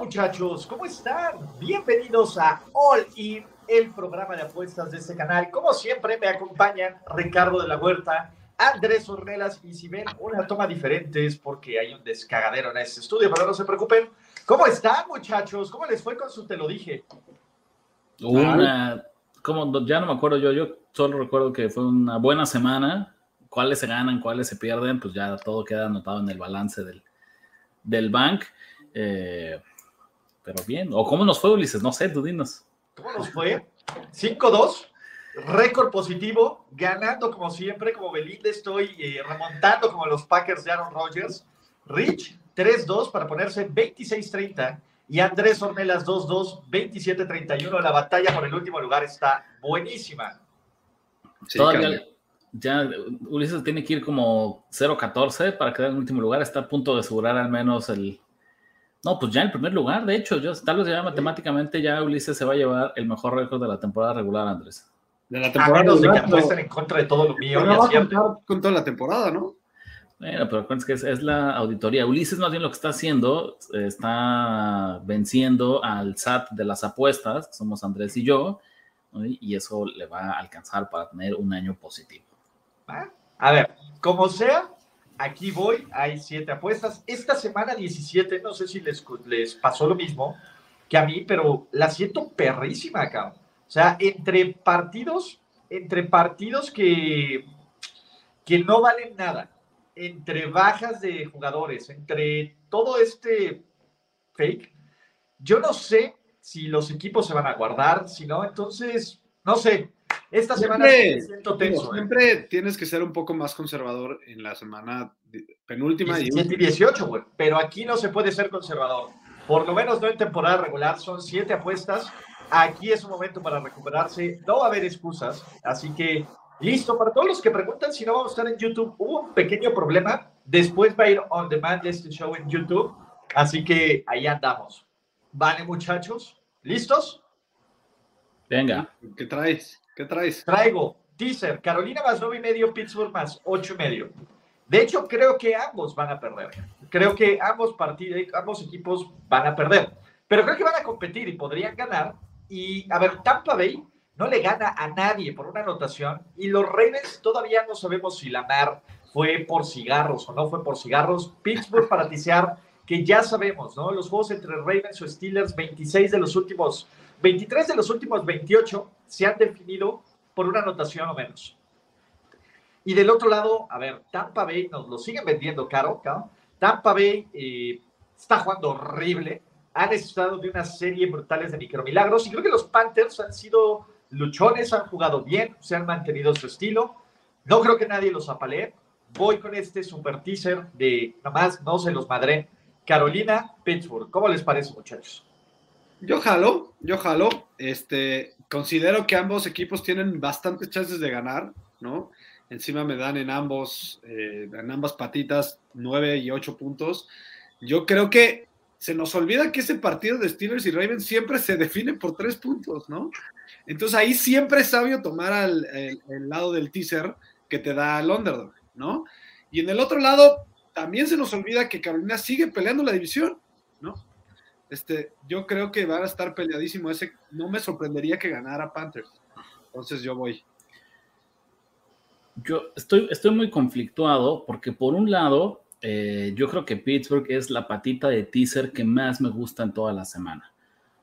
Muchachos, ¿cómo están? Bienvenidos a All In, el programa de apuestas de este canal. Como siempre me acompañan Ricardo de la Huerta, Andrés Ornelas y si ven una toma diferente es porque hay un descagadero en este estudio, pero no se preocupen. ¿Cómo están muchachos? ¿Cómo les fue con su te lo dije? Una, como ya no me acuerdo yo, yo solo recuerdo que fue una buena semana. Cuáles se ganan, cuáles se pierden, pues ya todo queda anotado en el balance del, del bank. Eh, pero bien, o cómo nos fue Ulises, no sé, tú dinos. ¿Cómo nos fue? 5-2, récord positivo, ganando como siempre, como Belinda estoy eh, remontando como los Packers de Aaron Rodgers. Rich, 3-2 para ponerse 26-30 y Andrés Ornelas 2-2, 27-31. La batalla por el último lugar está buenísima. Sí, Todavía ya Ulises tiene que ir como 0-14 para quedar en el último lugar. Está a punto de asegurar al menos el. No, pues ya en primer lugar, de hecho, yo, tal vez ya matemáticamente ya Ulises se va a llevar el mejor récord de la temporada regular, Andrés. De la temporada a menos de que apuesten en contra de todo lo mío. No va a contar con toda la temporada, ¿no? Bueno, pero acuérdense que es, es, la auditoría. Ulises más bien lo que está haciendo, está venciendo al SAT de las apuestas, que somos Andrés y yo, ¿no? y eso le va a alcanzar para tener un año positivo. A ver, como sea, aquí voy, hay siete apuestas. Esta semana 17, no sé si les, les pasó lo mismo que a mí, pero la siento perrísima acá. O sea, entre partidos, entre partidos que, que no valen nada entre bajas de jugadores, entre todo este fake, yo no sé si los equipos se van a guardar, si no, entonces, no sé. Esta semana siempre, siento tenso. ¿eh? Siempre ¿eh? tienes que ser un poco más conservador en la semana penúltima. 17 y 18, güey. Pero aquí no se puede ser conservador. Por lo menos no en temporada regular. Son siete apuestas. Aquí es un momento para recuperarse. No va a haber excusas. Así que Listo, para todos los que preguntan si no vamos a estar en YouTube, hubo un pequeño problema. Después va a ir on demand este show en YouTube. Así que ahí andamos. Vale, muchachos. ¿Listos? Venga. ¿Qué traes? ¿Qué traes? Traigo teaser. Carolina más nueve y medio, Pittsburgh más ocho y medio. De hecho, creo que ambos van a perder. Creo que ambos partidos, ambos equipos van a perder. Pero creo que van a competir y podrían ganar. Y a ver, Tampa Bay no le gana a nadie por una anotación y los Ravens todavía no sabemos si la mar fue por cigarros o no fue por cigarros. Pittsburgh para tisear, que ya sabemos, ¿no? Los juegos entre Ravens o Steelers, 26 de los últimos, 23 de los últimos 28 se han definido por una anotación o menos. Y del otro lado, a ver, Tampa Bay nos lo siguen vendiendo caro, ¿no? Tampa Bay eh, está jugando horrible. Han estado de una serie brutales de micromilagros y creo que los Panthers han sido luchones, han jugado bien, se han mantenido su estilo. No creo que nadie los apalee. Voy con este super teaser de nomás no se los madré. Carolina, Pittsburgh. ¿Cómo les parece, muchachos? Yo jalo, yo jalo. Este, considero que ambos equipos tienen bastantes chances de ganar, ¿no? Encima me dan en ambos, eh, en ambas patitas, nueve y ocho puntos. Yo creo que se nos olvida que ese partido de Steelers y Ravens siempre se define por tres puntos, ¿no? Entonces ahí siempre es sabio tomar al, lado del teaser que te da el underdog, ¿no? Y en el otro lado, también se nos olvida que Carolina sigue peleando la división, ¿no? Este, yo creo que va a estar peleadísimo ese. No me sorprendería que ganara Panthers. Entonces yo voy. Yo estoy, estoy muy conflictuado porque por un lado eh, yo creo que Pittsburgh es la patita de teaser que más me gusta en toda la semana.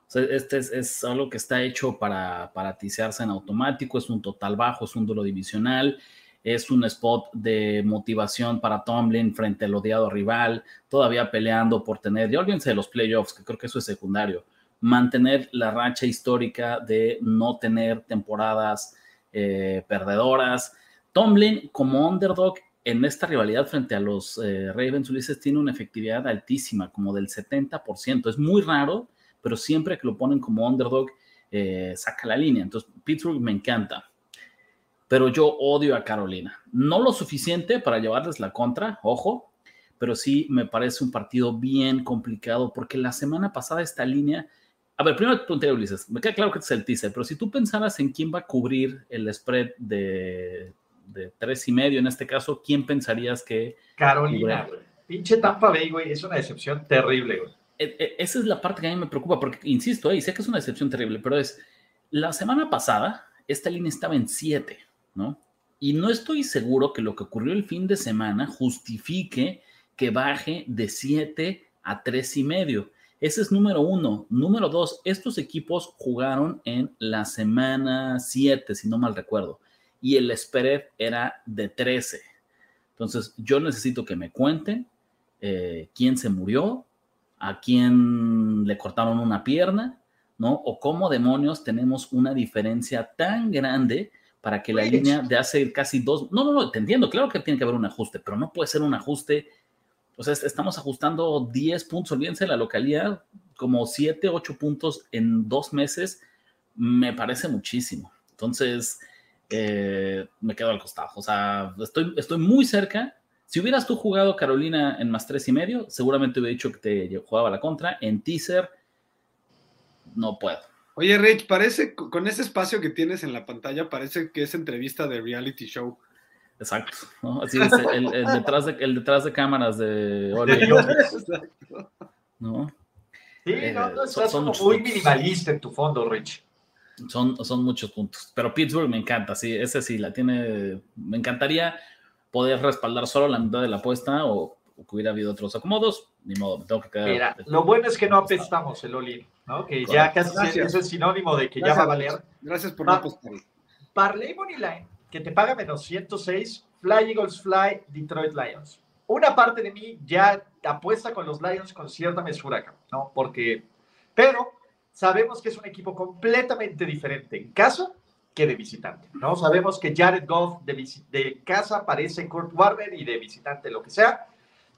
O sea, este es, algo que está hecho para, para tisearse en automático, es un total bajo, es un duelo divisional, es un spot de motivación para Tomlin frente al odiado rival, todavía peleando por tener, ya olvídense de los playoffs, que creo que eso es secundario, mantener la racha histórica de no tener temporadas eh, perdedoras. Tomlin como underdog en esta rivalidad frente a los eh, Ravens, Ulises tiene una efectividad altísima, como del 70%. Es muy raro, pero siempre que lo ponen como underdog, eh, saca la línea. Entonces, Pittsburgh me encanta. Pero yo odio a Carolina. No lo suficiente para llevarles la contra, ojo, pero sí me parece un partido bien complicado porque la semana pasada esta línea. A ver, primero te Ulises, me queda claro que este es el teaser, pero si tú pensaras en quién va a cubrir el spread de, de tres y medio en este caso, ¿quién pensarías que. Carolina, güey. Pinche Tampa Bay, güey, es una decepción terrible, güey. E, e, esa es la parte que a mí me preocupa, porque insisto, y sé que es una decepción terrible, pero es la semana pasada, esta línea estaba en 7, ¿no? Y no estoy seguro que lo que ocurrió el fin de semana justifique que baje de 7 a tres y medio. Ese es número uno. Número dos, estos equipos jugaron en la semana 7, si no mal recuerdo, y el spread era de 13. Entonces, yo necesito que me cuenten eh, quién se murió, a quién le cortaron una pierna, ¿no? O cómo demonios tenemos una diferencia tan grande para que la línea de hace casi dos... No, no, no, te entiendo, claro que tiene que haber un ajuste, pero no puede ser un ajuste... O sea, estamos ajustando 10 puntos, olvídense la localidad, como 7, 8 puntos en dos meses, me parece muchísimo. Entonces, eh, me quedo al costado. O sea, estoy, estoy muy cerca, si hubieras tú jugado Carolina en más tres y medio, seguramente hubiera dicho que te jugaba la contra. En teaser, no puedo. Oye, Rich, parece, con ese espacio que tienes en la pantalla, parece que es entrevista de reality show. Exacto, Así es, el, detrás de, el detrás de cámaras de Exacto. ¿No? Sí, no, no, eh, estás son, muy minimalista en tu fondo, Rich. Son, son muchos puntos. Pero Pittsburgh me encanta, sí, ese sí, la tiene. Me encantaría poder respaldar solo la mitad de la apuesta o, que hubiera habido otros acomodos, ni modo, me tengo que quedar. Mira, lo bueno es que no apestamos el Olin, ¿no? Que ya casi es el sinónimo de que ya va a valer. Gracias por no apostar. Parley Money Line, que te paga menos 106, Fly Eagles Fly, Detroit Lions. Una parte de mí ya apuesta con los Lions con cierta mesura, ¿no? Porque, pero sabemos que es un equipo completamente diferente en casa que de visitante, ¿no? Sabemos que Jared Goff de, casa parece Kurt Warner y de visitante lo que sea.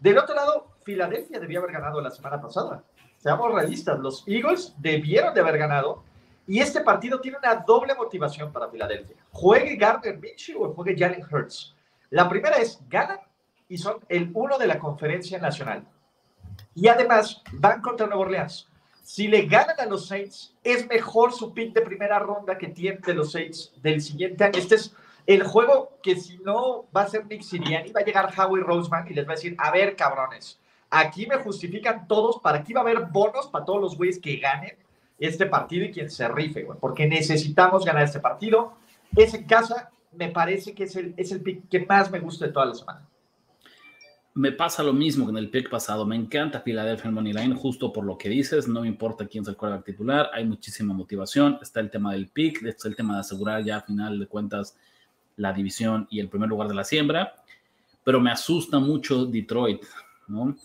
Del otro lado, Filadelfia debía haber ganado la semana pasada. Seamos realistas, los Eagles debieron de haber ganado y este partido tiene una doble motivación para Filadelfia. Juegue Gardner Minshew o juegue Jalen Hurts. La primera es ganan y son el uno de la conferencia nacional. Y además van contra Nueva Orleans. Si le ganan a los Saints, es mejor su pick de primera ronda que tiene de los Saints del siguiente año. Este es el juego que si no va a ser Nick Sirianni, va a llegar Howie Roseman y les va a decir, a ver, cabrones, aquí me justifican todos, para aquí va a haber bonos para todos los güeyes que ganen este partido y quien se rife, güey, porque necesitamos ganar este partido. Es en casa, me parece que es el, es el pick que más me gusta de toda la semana me pasa lo mismo que en el pick pasado. Me encanta Philadelphia Money Line, justo por lo que dices. No me importa quién es el titular. Hay muchísima motivación. Está el tema del pick, está el tema de asegurar ya a final de cuentas la división y el primer lugar de la siembra. Pero me asusta mucho Detroit, ¿no?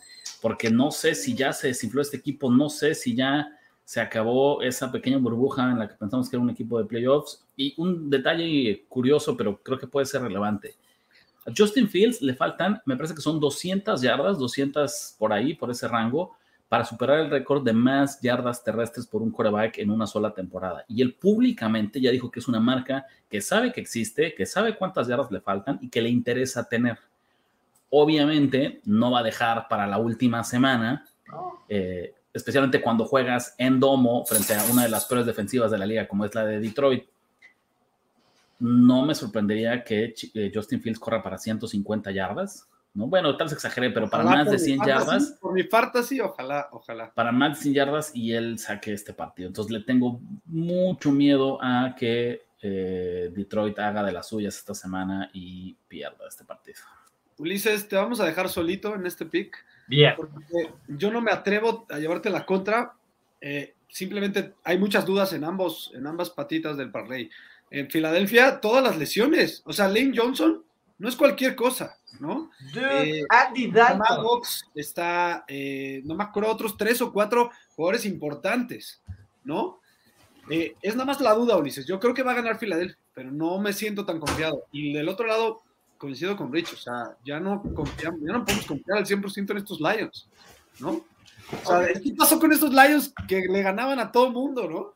Porque no sé si ya se desinfló este equipo, no sé si ya se acabó esa pequeña burbuja en la que pensamos que era un equipo de playoffs. Y un detalle curioso, pero creo que puede ser relevante a Justin Fields le faltan, me parece que son 200 yardas, 200 por ahí, por ese rango, para superar el récord de más yardas terrestres por un quarterback en una sola temporada. Y él públicamente ya dijo que es una marca que sabe que existe, que sabe cuántas yardas le faltan y que le interesa tener. Obviamente no va a dejar para la última semana, eh, especialmente cuando juegas en domo frente a una de las peores defensivas de la liga como es la de Detroit no me sorprendería que eh, Justin Fields corra para 150 yardas. ¿No? Bueno, tal vez exageré, pero para más de 100 yardas. Por mi sí, ojalá, ojalá. Para más de 100 yardas y él saque este partido. Entonces le tengo mucho miedo a que eh, Detroit haga de las suyas esta semana y pierda este partido. Ulises, te vamos a dejar solito en este pick. Bien. Porque yo no me atrevo a llevarte la contra. Eh, simplemente hay muchas dudas en, ambos, en ambas patitas del parlay en Filadelfia todas las lesiones. O sea, Lane Johnson no es cualquier cosa, ¿no? Eh, Andy Dalton. está, eh, no me acuerdo, otros tres o cuatro jugadores importantes, ¿no? Eh, es nada más la duda, Ulises. Yo creo que va a ganar Filadelfia, pero no me siento tan confiado. Y del otro lado, coincido con Rich, o sea, ya no confiamos, ya no podemos confiar al 100% en estos Lions, ¿no? O sea, ¿qué pasó con estos Lions que le ganaban a todo mundo, no?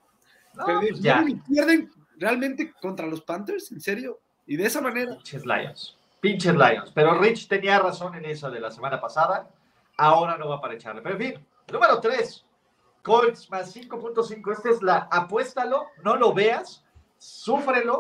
No, pues ya. pierden realmente contra los Panthers, ¿en serio? Y de esa manera. Lions. Pinches Lions. Pero Rich tenía razón en esa de la semana pasada. Ahora no va para echarle. Pero en fin, número 3. Colts más 5.5. Esta es la apuéstalo, no lo veas, súfrelo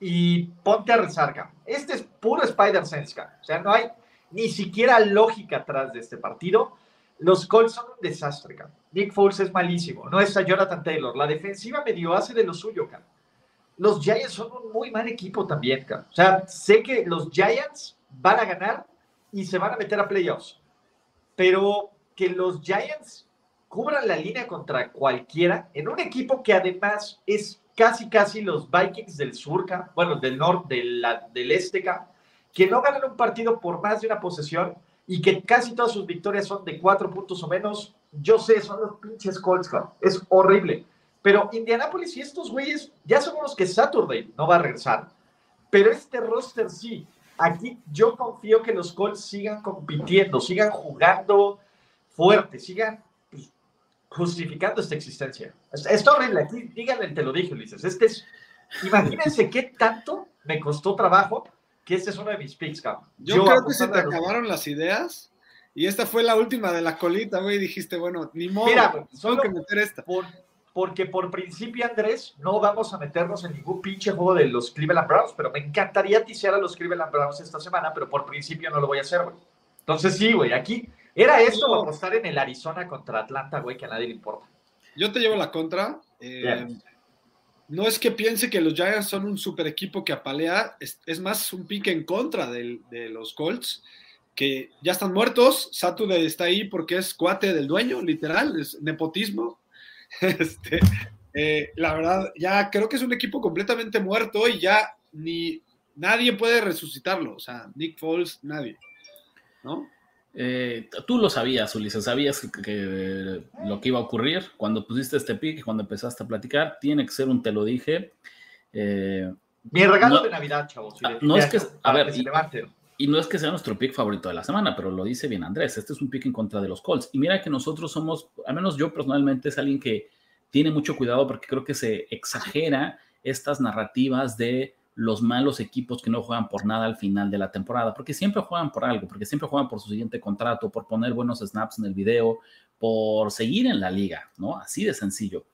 y ponte a rezar. Este es puro Spider-Sense. O sea, no hay ni siquiera lógica atrás de este partido. Los Colts son un desastre. cabrón. Nick Foles es malísimo. No está Jonathan Taylor. La defensiva medio hace de lo suyo. cabrón los Giants son un muy mal equipo también, cabrón. O sea, sé que los Giants van a ganar y se van a meter a playoffs. Pero que los Giants cubran la línea contra cualquiera en un equipo que además es casi casi los Vikings del sur, cabrón. bueno, del norte, del, del este, que no ganan un partido por más de una posesión y que casi todas sus victorias son de cuatro puntos o menos. Yo sé, son los pinches Colts, cabrón. Es horrible. Pero Indianapolis y estos güeyes, ya son los que Saturday no va a regresar. Pero este roster sí. Aquí yo confío que los Colts sigan compitiendo, sigan jugando fuerte, sigan pues, justificando esta existencia. Es- Está horrible. Aquí, díganle, te lo dije, Ulises. Este es, imagínense qué tanto me costó trabajo que este es uno de mis picks, cabrón. Yo, creo que se te los- acabaron las ideas y esta fue la última de la colita, güey. Dijiste, bueno, ni modo, Mira, tengo solo- que meter esta. por- porque por principio, Andrés, no vamos a meternos en ningún pinche juego de los Cleveland Browns, pero me encantaría tisear a los Cleveland Browns esta semana, pero por principio no lo voy a hacer, güey. Entonces sí, güey, aquí era esto No. apostar en el Arizona contra Atlanta, güey, que a nadie le importa. Yo te llevo la contra. eh, no es que piense que los Giants son un super equipo que apalea, es, es más un pique en contra del- de los Colts, que ya están muertos. Saturday está ahí porque es cuate del dueño, literal, es nepotismo. Este, eh, la verdad, ya creo que es un equipo completamente muerto y ya ni nadie puede resucitarlo. O sea, Nick Foles, nadie. ¿No? Eh, tú lo sabías, Ulises, sabías que, que lo que iba a ocurrir cuando pusiste este pick y cuando empezaste a platicar. Tiene que ser un te lo dije. Eh, Mi regalo No- de Navidad, chavos. Ah, no es que- a ver, se y- levanten. Y no es que sea nuestro pick favorito de la semana, pero lo dice bien Andrés. Este es un pick en contra de los Colts. Y mira que nosotros somos, al menos yo personalmente, es alguien que tiene mucho cuidado porque creo que se exagera estas narrativas de los malos equipos que no juegan por nada al final de la temporada, porque siempre juegan por algo, porque siempre juegan por su siguiente contrato, por poner buenos snaps en el video, por seguir en la liga, ¿no? Así de sencillo.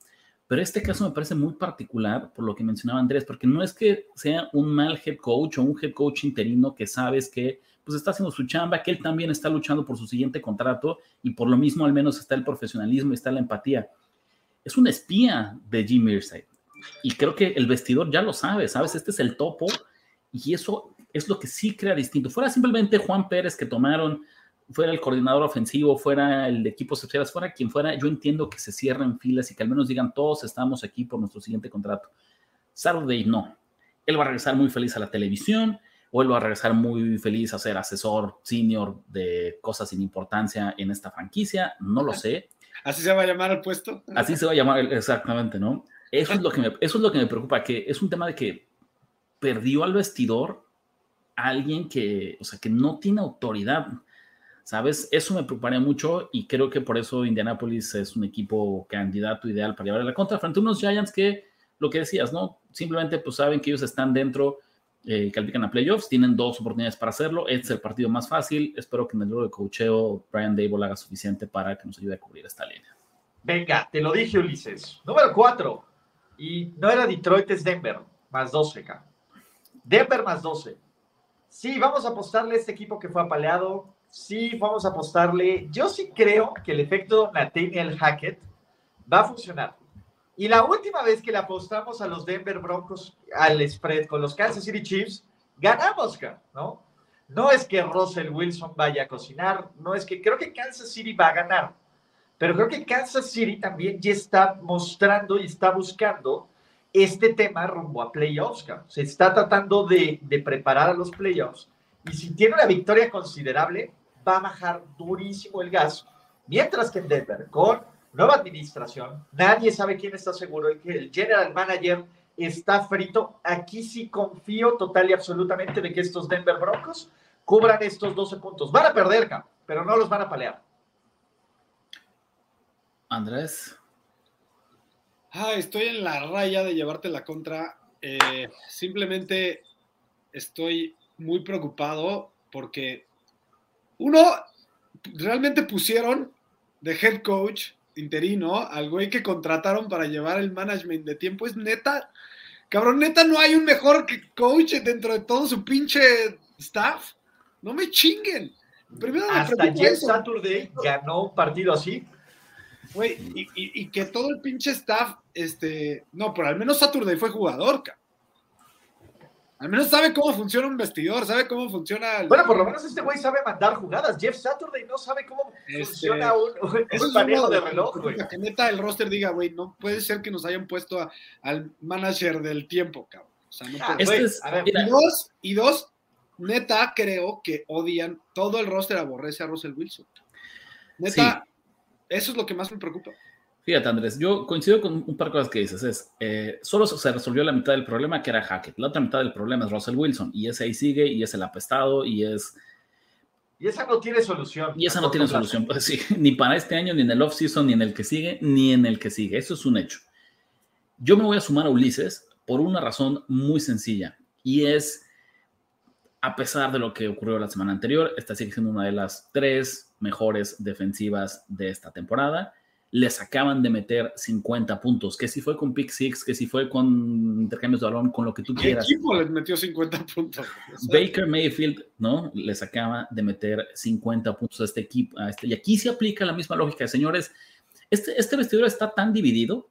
Pero este caso me parece muy particular por lo que mencionaba Andrés, porque no es que sea un mal head coach o un head coach interino que sabes que pues está haciendo su chamba, que él también está luchando por su siguiente contrato y por lo mismo al menos está el profesionalismo y está la empatía. Es un espía de Jim Irsay y creo que el vestidor ya lo sabe, ¿sabes? Este es el topo y eso es lo que sí crea distinto. Fuera simplemente Juan Pérez que tomaron, fuera el coordinador ofensivo, fuera el de equipos especiales, fuera quien fuera, yo entiendo que se cierren filas y que al menos digan todos estamos aquí por nuestro siguiente contrato. Saturday no. Él va a regresar muy feliz a la televisión o él va a regresar muy feliz a ser asesor senior de cosas sin importancia en esta franquicia, no lo sé. Así se va a llamar el puesto. Así se va a llamar exactamente, ¿no? Eso es lo que me, eso es lo que me preocupa, que es un tema de que perdió al vestidor alguien que, o sea, que no tiene autoridad, ¿sabes? Eso me preocuparía mucho y creo que por eso Indianapolis es un equipo candidato ideal para llevar la contra frente a unos Giants que, lo que decías, ¿no? Simplemente pues saben que ellos están dentro, eh, califican a playoffs, tienen dos oportunidades para hacerlo, este es el partido más fácil, espero que en el juego de cocheo Brian Dable haga suficiente para que nos ayude a cubrir esta línea. Venga, te lo dije, Ulises. Número 4. Y no era Detroit, es Denver. Más 12, acá. Denver más 12. Sí, vamos a apostarle a este equipo que fue apaleado. Sí, vamos a apostarle. Yo sí creo que el efecto Nathaniel Hackett va a funcionar. Y la última vez que le apostamos a los Denver Broncos al spread con los Kansas City Chiefs, ganamos, ¿no? No es que Russell Wilson vaya a cocinar, no es que creo que Kansas City va a ganar. Pero creo que Kansas City también ya está mostrando y está buscando este tema rumbo a playoffs. cabrón. Se está tratando de preparar a los playoffs. Y si tiene una victoria considerable, va a bajar durísimo el gas. Mientras que en Denver, con nueva administración, nadie sabe quién está seguro. El, que el general manager está frito. Aquí sí confío total y absolutamente de que estos Denver Broncos cubran estos 12 puntos. Van a perder, pero no los van a palear. Andrés. Ah, estoy en la raya de llevarte la contra. Eh, simplemente estoy muy preocupado porque uno, realmente pusieron de head coach interino al güey que contrataron para llevar el management de tiempo. Es neta, cabrón, neta, no hay un mejor coach dentro de todo su pinche staff. No me chinguen. Primero Hasta Jeff Saturday ganó un partido así. Güey, y, que todo el pinche staff, este, no, pero al menos Saturday fue jugador, cabrón. Al menos sabe cómo funciona un vestidor, sabe cómo funciona. Bueno, por lo menos este güey sabe mandar jugadas. Jeff Saturday no sabe cómo este, funciona un, un de reloj, güey. Que neta el roster diga, güey, no puede ser que nos hayan puesto al manager del tiempo, cabrón. O sea, no ah, puede este y, dos, y dos, neta creo que odian, todo el roster aborrece a Russell Wilson. Neta, eso es lo que más me preocupa. Fíjate, Andrés, yo coincido con un par de cosas que dices. Es, eh, solo se resolvió la mitad del problema, que era Hackett. La otra mitad del problema es Russell Wilson. Y ese ahí sigue, y es el apestado, y es... Y esa no tiene solución. Y esa no tiene solución. Pues, sí, ni para este año, ni en el off-season, ni en el que sigue, ni en el que sigue. Eso es un hecho. Yo me voy a sumar a Ulises por una razón muy sencilla. Y es, a pesar de lo que ocurrió la semana anterior, esta sigue siendo una de las tres mejores defensivas de esta temporada les acaban de meter 50 puntos, que si fue con pick six, que si fue con intercambios de balón, con lo que tú quieras. ¿Qué equipo les metió 50 puntos? Baker Mayfield, ¿no? Les acaba de meter 50 puntos a este equipo. A este, y aquí se aplica la misma lógica, señores. Este, este vestidor está tan dividido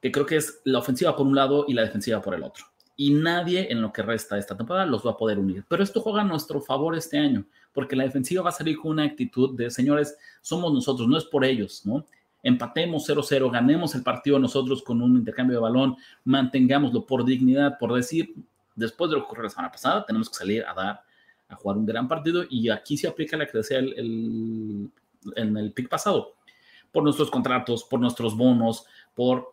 que creo que es la ofensiva por un lado y la defensiva por el otro. Y nadie en lo que resta de esta temporada los va a poder unir. Pero esto juega a nuestro favor este año, porque la defensiva va a salir con una actitud de, señores, somos nosotros, no es por ellos, ¿no? Empatemos 0-0, ganemos el partido nosotros con un intercambio de balón, mantengámoslo por dignidad, por decir, después de lo que ocurrió la semana pasada, tenemos que salir a dar, a jugar un gran partido y aquí se aplica la que decía el, en el pick pasado, por nuestros contratos, por nuestros bonos, por,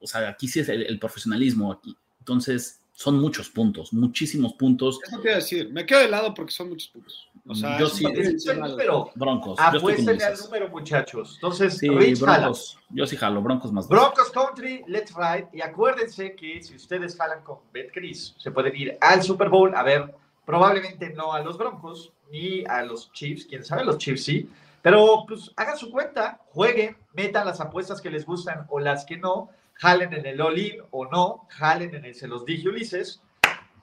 o sea, aquí sí es el, profesionalismo aquí. Entonces, son muchos puntos, muchísimos puntos. Eso quiero decir, me quedo de lado porque son muchos puntos. O sea, yo sí, número. Broncos. Apuéstenle al número, muchachos. Entonces, sí, Broncos. Yo sí jalo, Broncos más. Broncos Country, let's ride. Y acuérdense que si ustedes jalan con BetCris, se pueden ir al Super Bowl a ver, probablemente no a los Broncos ni a los Chiefs, quién sabe, los Chiefs sí. Pero pues hagan su cuenta, jueguen, metan las apuestas que les gustan o las que no, jalen en el all o no, jalen en el se los dije Ulises.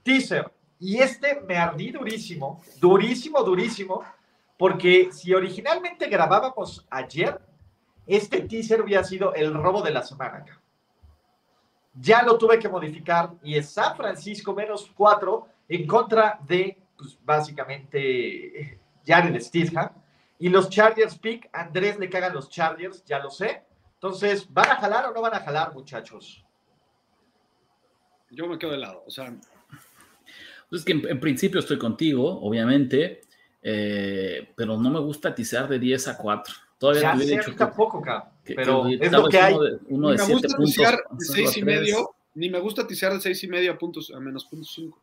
Teaser, y este me ardí durísimo, durísimo, durísimo, porque si originalmente grabábamos ayer, este teaser hubiera sido el robo de la semana. Ya lo tuve que modificar y es San Francisco menos cuatro en contra de, pues, básicamente, Jared Stidham. Y los Chargers pick, Andrés le cagan los Chargers, ya lo sé. Entonces, ¿van a jalar o no van a jalar, muchachos? Yo me quedo de lado. O sea, entonces, que en, principio estoy contigo, obviamente, eh, pero no me gusta tisear de 10 a 4. Todavía ya, dicho tampoco, que, pero es lo que hay. Uno de, ni me gusta tisear de 6 y medio, ni me gusta tisear de 6 y medio a, puntos, a menos puntos 5.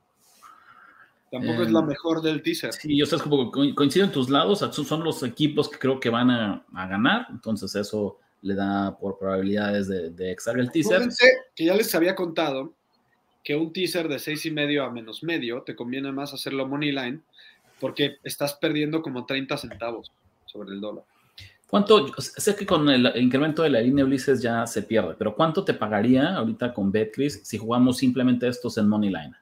Tampoco es la em, mejor del teaser. Sí, yo sé, como coincido en tus lados, son los equipos que creo que van a, a ganar, entonces eso le da por probabilidades de, de extraer el teaser. Fíjense que ya les había contado que un teaser de seis y medio a menos medio, te conviene más hacerlo money line porque estás perdiendo como 30 centavos sobre el dólar. ¿Cuánto? Sé que con el incremento de la línea Ulises ya se pierde, pero ¿cuánto te pagaría ahorita con BetCris si jugamos simplemente estos en money line?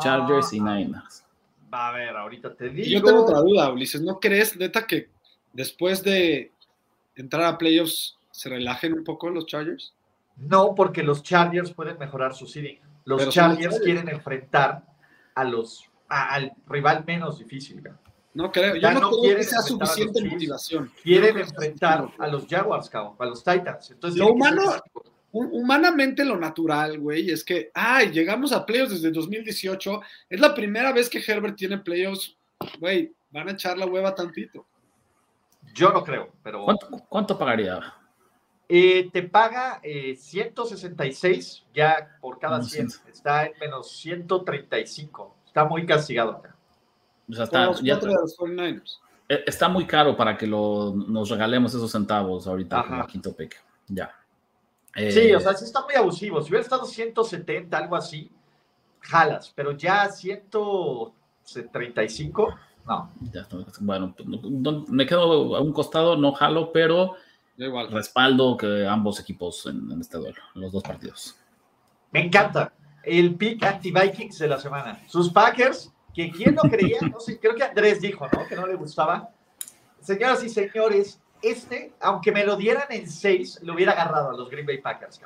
Chargers y ah, Niners. Va a ver, ahorita te digo. yo tengo otra duda, Ulises. ¿No crees, neta, que después de entrar a playoffs se relajen un poco los Chargers? No, porque los Chargers pueden mejorar su seeding. Los Chargers quieren enfrentar a los, al rival menos difícil. No creo, yo no, creo que sea suficiente motivación. Quieren enfrentar a los Jaguars, a los Titans. Entonces, lo humano, humanamente lo natural, güey, es que, ay, llegamos a playoffs desde 2018, es la primera vez que Herbert tiene playoffs, güey, van a echar la hueva tantito. Yo no creo, pero... ¿Cuánto, pagaría? Eh, te paga 166 ya por cada 100. Está en menos 135. Está muy castigado acá. O sea, está, eh, está muy caro para que lo, nos regalemos esos centavos ahorita con quinto pick. Ya. sí, o sea, sí está muy abusivo. Si hubiera estado 170, algo así, jalas, pero ya 135, no. Ya, bueno, me quedo a un costado, no jalo, pero igual. respaldo que ambos equipos en, este duelo, en los dos partidos. Me encanta el pick anti-Vikings de la semana. Sus Packers, que quién no creía, no sé, creo que Andrés dijo, ¿no? Que no le gustaba. Señoras y señores, este, aunque me lo dieran en seis, lo hubiera agarrado a los Green Bay Packers.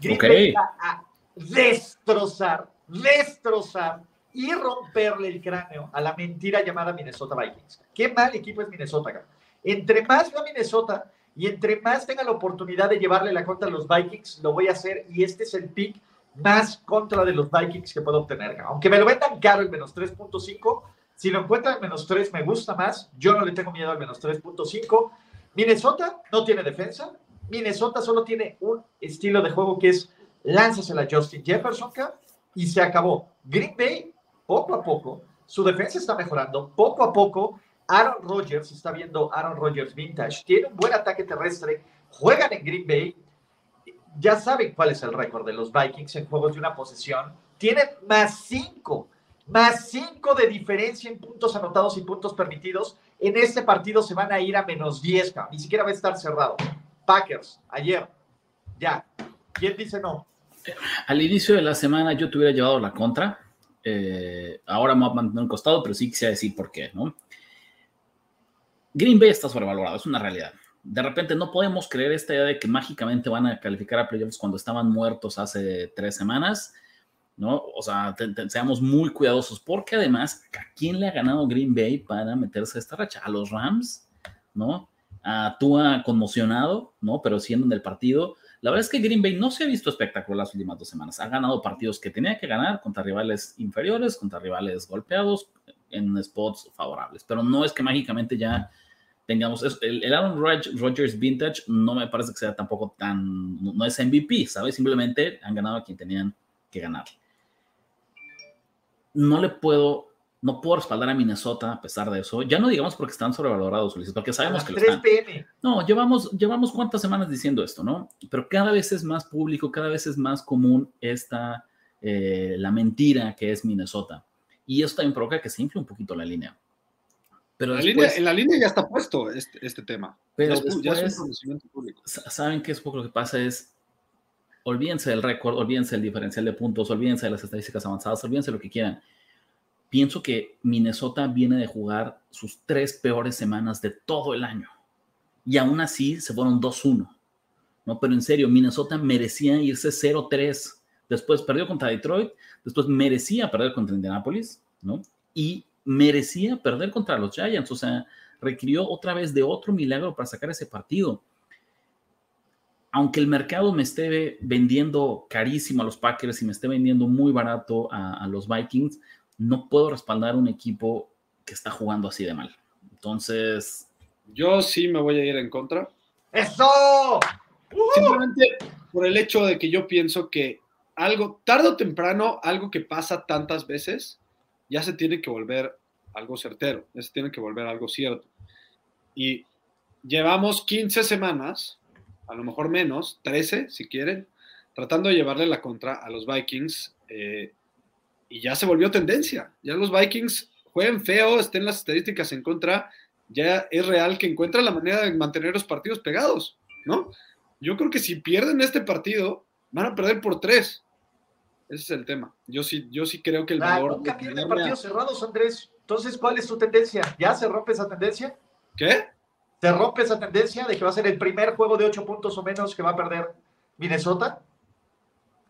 Green Bay va a destrozar, destrozar y romperle el cráneo a la mentira llamada Minnesota Vikings. Qué mal equipo es Minnesota. Entre más va Minnesota y entre más tenga la oportunidad de llevarle la contra a los Vikings, lo voy a hacer y este es el pick más contra de los Vikings que puedo obtener. Aunque me lo vendan caro el menos 3.5, si lo encuentran en menos 3 me gusta más. Yo no le tengo miedo al menos 3.5. Minnesota no tiene defensa. Minnesota solo tiene un estilo de juego que es lánzasela a Justin Jefferson y se acabó. Green Bay, poco a poco, su defensa está mejorando. Poco a poco, Aaron Rodgers está viendo Aaron Rodgers vintage. Tiene un buen ataque terrestre. Juegan en Green Bay ya saben cuál es el récord de los Vikings en juegos de una posesión. Tienen más cinco, más cinco de diferencia en puntos anotados y puntos permitidos. En este partido se van a ir a menos 10, ni siquiera va a estar cerrado. Packers, ayer, ya. ¿Quién dice no? Al inicio de la semana yo te hubiera llevado la contra. Eh, ahora me voy a un costado, pero sí quisiera decir por qué, ¿no? Green Bay está sobrevalorado, es una realidad de repente no podemos creer esta idea de que mágicamente van a calificar a playoffs cuando estaban muertos hace tres semanas, ¿no? O sea, seamos muy cuidadosos, porque además, ¿a quién le ha ganado Green Bay para meterse a esta racha? A los Rams, ¿no? A Tua conmocionado, ¿no? Pero siendo en el partido. La verdad es que Green Bay no se ha visto espectacular las últimas dos semanas. Ha ganado partidos que tenía que ganar contra rivales inferiores, contra rivales golpeados, en spots favorables. Pero no es que mágicamente ya tengamos El, el Aaron Rodgers Vintage no me parece que sea tampoco tan, no es MVP, ¿sabes? Simplemente han ganado a quien tenían que ganar. No le puedo, no puedo respaldar a Minnesota a pesar de eso. Ya no digamos porque están sobrevalorados, Ulises, porque sabemos que lo están. No, llevamos, llevamos cuántas semanas diciendo esto, ¿no? Pero cada vez es más público, cada vez es más común esta, eh, la mentira que es Minnesota. Y eso también provoca que se infle un poquito la línea. Pero en la línea ya está puesto este, este tema. Pero ya, es, conocimiento público. ¿Saben qué es poco lo que pasa? Es, olvídense del récord, olvídense del diferencial de puntos, olvídense de las estadísticas avanzadas, olvídense lo que quieran. Pienso que Minnesota viene de jugar sus tres peores semanas de todo el año. Y aún así se fueron 2-1. ¿no? Pero en serio, Minnesota merecía irse 0-3. Después perdió contra Detroit, después merecía perder contra Indianapolis, ¿no? Y merecía perder contra los Giants, o sea, requirió otra vez de otro milagro para sacar ese partido. Aunque el mercado me esté vendiendo carísimo a los Packers y me esté vendiendo muy barato a, los Vikings, no puedo respaldar un equipo que está jugando así de mal. Entonces. Yo sí me voy a ir en contra. ¡Eso! Simplemente por el hecho de que yo pienso que algo, tarde o temprano, algo que pasa tantas veces, ya se tiene que volver algo certero, ya se tiene que volver algo cierto. Y llevamos 15 semanas, a lo mejor menos, 13 si quieren, tratando de llevarle la contra a los Vikings eh, y ya se volvió tendencia. Ya los Vikings juegan feo, estén las estadísticas en contra, ya es real que encuentran la manera de mantener los partidos pegados, ¿no? Yo creo que si pierden este partido, van a perder por tres. Ese es el tema. Yo sí, yo sí creo que el valor. Nunca pierde partidos cerrados, Andrés. Entonces, ¿cuál es tu tendencia? ¿Ya se rompe esa tendencia? ¿Qué? ¿Se rompe esa tendencia de que va a ser el primer juego de ocho puntos o menos que va a perder Minnesota?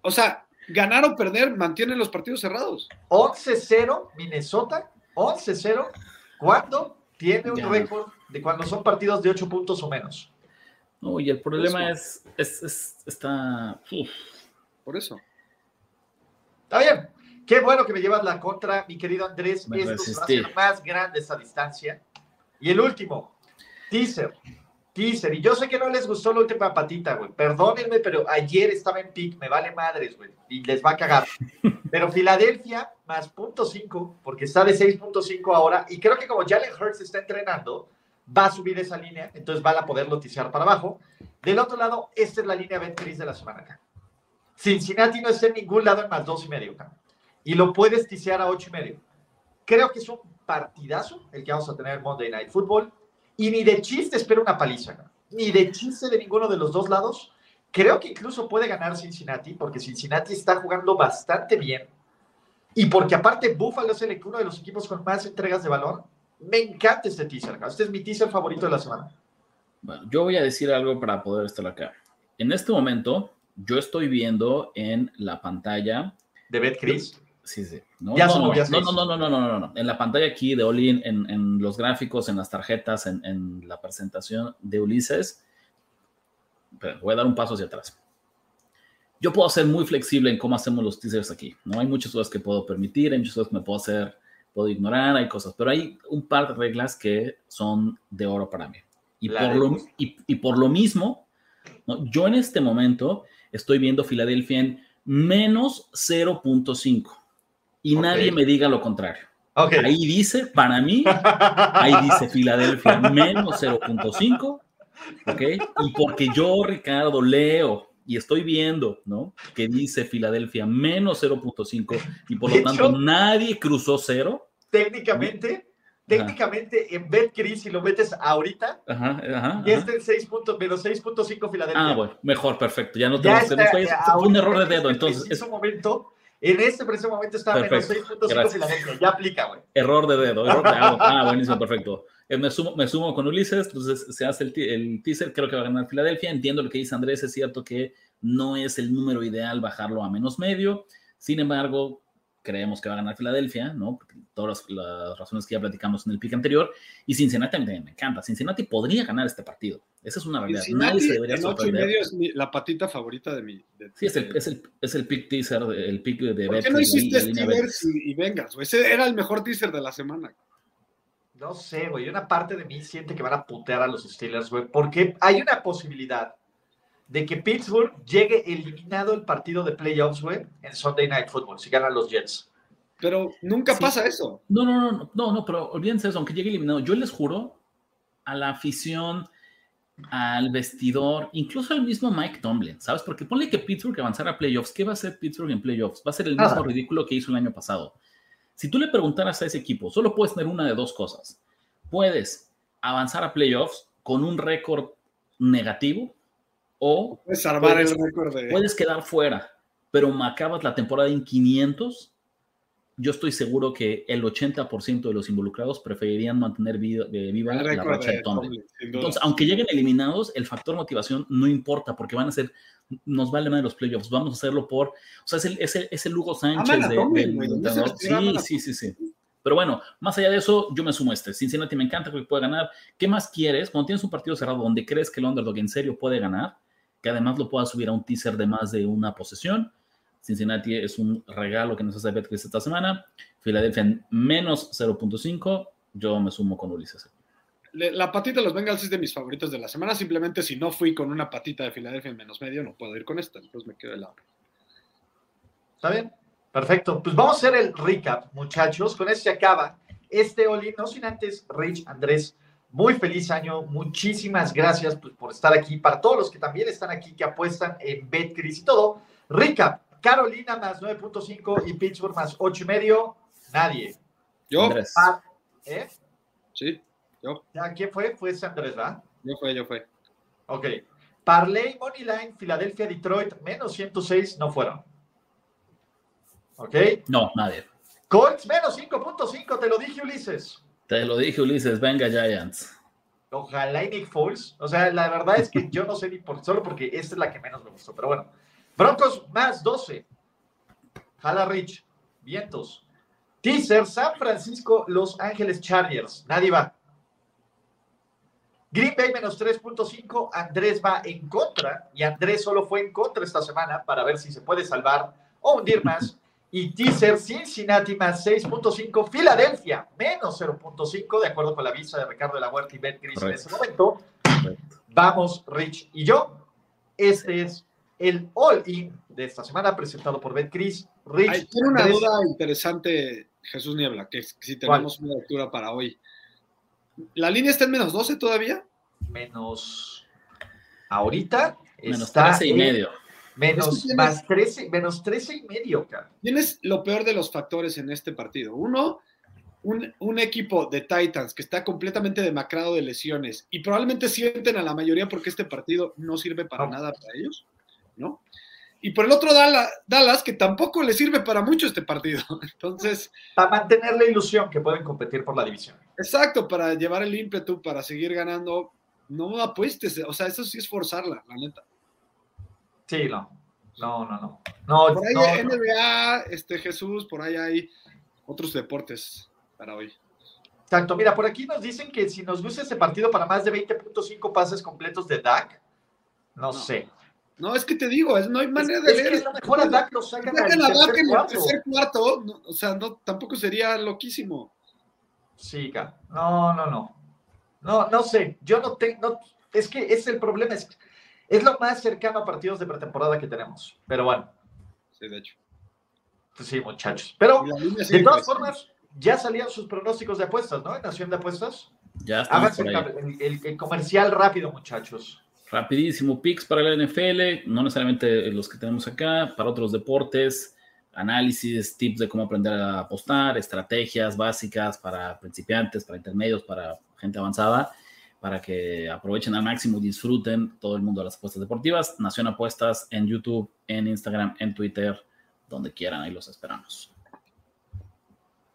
O sea, ganar o perder mantienen los partidos cerrados. 11-0 Minnesota, 11-0 cuando tiene un récord de cuando son partidos de ocho puntos o menos. No, y el problema es, es, está... Por eso. Está bien. Qué bueno que me llevas la contra, mi querido Andrés. Esto va a ser más grande esa distancia. Y el último, teaser. teaser. Y yo sé que no les gustó la última patita, güey. Perdónenme, pero ayer estaba en pick, me vale madres, güey. Y les va a cagar. Pero Filadelfia más punto .5, porque está de 6.5 ahora. Y creo que como Jalen Hurts está entrenando, va a subir esa línea. Entonces van a poder tisear para abajo. Del otro lado, esta es la línea Betcris de la semana acá. Cincinnati no está en ningún lado en más dos y medio, Y lo puedes tisear a ocho y medio. Creo que es un partidazo el que vamos a tener en Monday Night Football. Y ni de chiste espero una paliza, ni de chiste de ninguno de los dos lados. Creo que incluso puede ganar Cincinnati, porque Cincinnati está jugando bastante bien. Y porque aparte Buffalo es el, uno de los equipos con más entregas de balón. Me encanta este teaser. Este es mi teaser favorito de la semana. Yo voy a decir algo para poder estar acá. En este momento, yo estoy viendo en la pantalla. ¿De BetCris? Sí, sí. No, no, no, no, no, no, no, En la pantalla aquí de Olin, en, en los gráficos, en las tarjetas, en, en la presentación de Ulises, voy a dar un paso hacia atrás. Yo puedo ser muy flexible en cómo hacemos los teasers aquí. No hay muchas cosas que puedo permitir, hay muchas cosas que me puedo hacer, puedo ignorar, hay cosas, pero hay un par de reglas que son de oro para mí. Y, por lo, y, y por lo, mismo, yo en este momento estoy viendo Filadelfia en menos 0.5 y nadie me diga lo contrario. Ahí dice, para mí, ahí dice Filadelfia menos 0.5, ¿ok? Y porque yo, Ricardo, leo y estoy viendo, ¿no? Que dice Filadelfia menos 0.5 y por lo tanto nadie cruzó cero. Técnicamente, técnicamente en BetCris, si lo metes ahorita, y es del 6 menos 6.5 Filadelfia. Ah, bueno, mejor, perfecto. Ya no fue, un error de dedo, entonces. En ese momento, en este preciso momento está menos 6.5 Filadelfia. Ya aplica, güey. Error de dedo. Error de, ah, ah, buenísimo, perfecto. Eh, me sumo, me sumo con Ulises, entonces se hace el, el teaser, creo que va a ganar Filadelfia. Entiendo lo que dice Andrés, es cierto que no es el número ideal bajarlo a menos medio. Sin embargo, creemos que va a ganar Filadelfia, ¿no? Todas las, razones que ya platicamos en el pick anterior. Y Cincinnati me, me encanta. Cincinnati podría ganar este partido. Esa es una realidad. Nadie se debería sorprender. medio es la patita favorita de mi. sí, es el, es, el, es el pick teaser, el pick de ¿Por qué no hiciste Steelers y, y, vengas? Ese era el mejor teaser de la semana. No sé, güey. Una parte de mí siente que van a putear a los Steelers, güey. Porque hay una posibilidad de que Pittsburgh llegue eliminado el partido de playoffs, güey, en Sunday Night Football, si ganan los Jets. Pero nunca pasa eso. No, no, no, no, no, pero olvídense eso, aunque llegue eliminado. Yo les juro a la afición, al vestidor, incluso al mismo Mike Tomlin, ¿sabes? Porque ponle que Pittsburgh avanzara a playoffs. ¿Qué va a hacer Pittsburgh en playoffs? Va a ser el mismo ridículo que hizo el año pasado. Si tú le preguntaras a ese equipo, solo puedes tener una de dos cosas. Puedes avanzar a playoffs con un récord negativo o puedes, salvar el récord puedes quedar fuera, pero acabas la temporada en 500. Yo estoy seguro que el 80% de los involucrados preferirían mantener eh, viva, la racha de Tomlin. Entonces, aunque lleguen eliminados, el factor motivación no importa porque van a ser, nos vale más de los playoffs, vamos a hacerlo por, o sea, es el, es el, es el Hugo Sánchez de, Sí, sí, sí, sí. Pero bueno, más allá de eso, yo me sumo a este. Cincinnati me encanta, que puede ganar. ¿Qué más quieres? Cuando tienes un partido cerrado donde crees que el underdog en serio puede ganar, que además lo pueda subir a un teaser de más de una posesión. Cincinnati es un regalo que nos hace Betcris esta semana. Filadelfia en menos 0.5. Yo me sumo con Ulises. La patita de los Bengals es de mis favoritos de la semana. Simplemente si no fui con una patita de Filadelfia en menos medio, no puedo ir con esta. Entonces me quedo de lado. ¿Está bien? Perfecto. Pues vamos a hacer el recap, muchachos. Con este acaba este Oli. No sin antes, Rich, Andrés, muy feliz año, muchísimas gracias pues, por estar aquí. Para todos los que también están aquí, que apuestan en BetCris y todo. Recap, Carolina más 9.5 y Pittsburgh más 8.5. Nadie. Yo. Ah, ¿Eh? Sí, yo. ¿Quién fue? Fue Andrés, ¿verdad? Yo fue, yo fue. Ok. Parley, Moneyline, Filadelfia, Detroit, menos 106, no fueron. ¿Ok? No, nadie. Colts, menos 5.5, te lo dije, Ulises. Te lo dije, Ulises, venga Giants. Ojalá y Nick Foles. O sea, la verdad es que yo no sé ni por solo porque esta es la que menos me gustó. Pero bueno. Broncos más 12. Jala Rich. Vientos. Teaser, San Francisco, Los Ángeles Chargers. Nadie va. Green Bay menos 3.5. Andrés va en contra. Y Andrés solo fue en contra esta semana para ver si se puede salvar o hundir más y teaser Cincinnati más 6.5, Filadelfia menos 0.5, de acuerdo con la visa de Ricardo de la Huerta y Ben Gris en ese momento. Vamos, Rich y yo. Este es el all-in de esta semana presentado por BetCris. Rich, Hay tiene una Andrés, duda interesante, Jesús Niebla, que es- si tenemos una lectura para hoy. ¿La línea está en menos 12 todavía? menos ahorita Menos está 13 y en medio. Menos, tienes- más 13, menos 13 y medio, cara. Tienes lo peor de los factores en este partido. Uno, un, un equipo de Titans que está completamente demacrado de lesiones y probablemente sienten a la mayoría porque este partido no sirve para No. nada para ellos, ¿no? Y por el otro, Dallas, Dallas, que tampoco le sirve para mucho este partido. Entonces, Para mantener la ilusión que pueden competir por la división. exacto, para llevar el ímpetu, para seguir ganando, no apuestes. O sea, eso sí es forzarla, la neta. Sí, no. No, no, no. No, Por ahí no, no. NBA, este Jesús, por ahí hay otros deportes para hoy. Exacto. Mira, por aquí nos dicen que si nos gusta este partido para más de 20.5 pases completos de Dak, no, No. sé. No, es que te digo, es, no hay Es, manera de es leer. que a lo mejor a Dak lo sacan tercer en el cuarto. tercer cuarto, no, o sea, no, tampoco sería loquísimo. Sí, no, no, no. No, no sé. Yo no tengo. es que es el problema. Es, es lo más cercano a partidos de pretemporada que tenemos. Pero bueno, Sí, de hecho. pues sí, muchachos. Pero de todas formas, ya salían sus pronósticos de apuestas, ¿no? En Nación de Apuestas. Ya ahí. cab- el- el- el comercial rápido, muchachos. Rapidísimo, picks para la NFL, no necesariamente los que tenemos acá, para otros deportes, análisis, tips de cómo aprender a apostar, estrategias básicas para principiantes, para intermedios, para gente avanzada, para que aprovechen al máximo y disfruten todo el mundo de las apuestas deportivas. Nación Apuestas en YouTube, en Instagram, en Twitter, donde quieran, ahí los esperamos.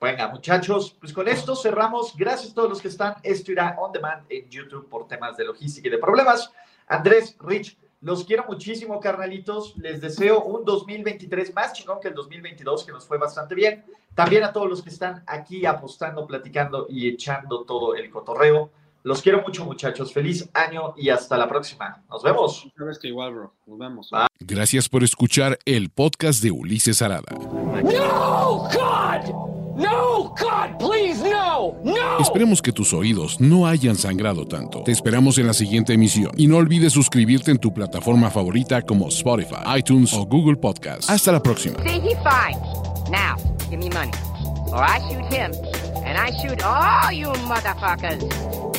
Venga, muchachos, pues con esto cerramos. Gracias a todos los que están. Esto irá on demand en YouTube por temas de logística y de problemas. Andrés, Rich, los quiero muchísimo, carnalitos. Les deseo un 2023 más chingón que el 2022, que nos fue bastante bien. También a todos los que están aquí apostando, platicando y echando todo el cotorreo. Los quiero mucho, muchachos. Feliz año y hasta la próxima. Nos vemos. Sabes que igual, bro. Nos vemos. Gracias por escuchar el podcast de Ulises Arada. No, God! No, God, please, no! No! Esperemos que tus oídos no hayan sangrado tanto. Te esperamos en la siguiente emisión y no olvides suscribirte en tu plataforma favorita como Spotify, iTunes o Google Podcast. Hasta la próxima. See, he fine. Now, give me money. Or I shoot him, and I shoot all you motherfuckers.